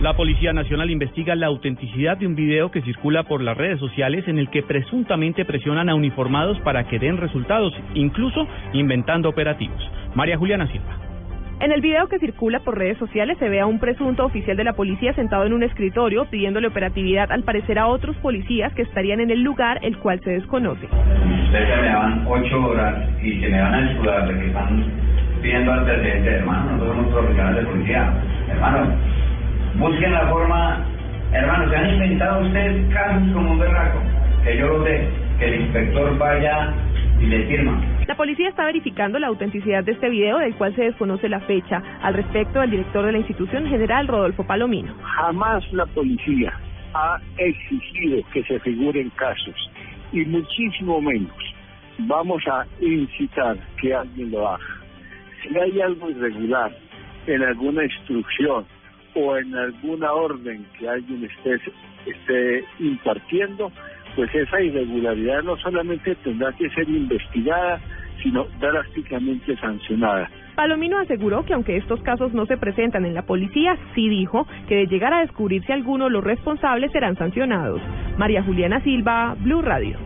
La Policía Nacional investiga la autenticidad de un video que circula por las redes sociales en el que presuntamente presionan a uniformados para que den resultados, incluso inventando operativos. María Juliana Silva. En el video que circula por redes sociales se ve a un presunto oficial de la policía sentado en un escritorio pidiéndole operatividad al parecer a otros policías que estarían en el lugar el cual se desconoce. Ustedes me daban ocho horas y se me van a disculpar de que están pidiendo antecedentes, hermano, nosotros somos profesionales de policía. Hermano, busquen la forma, hermano, se han inventado ustedes casos como un berraco, que yo lo sé, que el inspector vaya y le firma. La policía está verificando la autenticidad de este video, del cual se desconoce la fecha. Al respecto, el director de la institución, general Rodolfo Palomino. Jamás la policía ha exigido que se figuren casos y muchísimo menos vamos a incitar que alguien lo haga. Si hay algo irregular en alguna instrucción o en alguna orden que alguien esté, esté impartiendo, pues esa irregularidad no solamente tendrá que ser investigada, sino drásticamente sancionada. Palomino aseguró que aunque estos casos no se presentan en la policía, sí dijo que de llegar a descubrirse alguno, los responsables serán sancionados. María Juliana Silva, Blue Radio.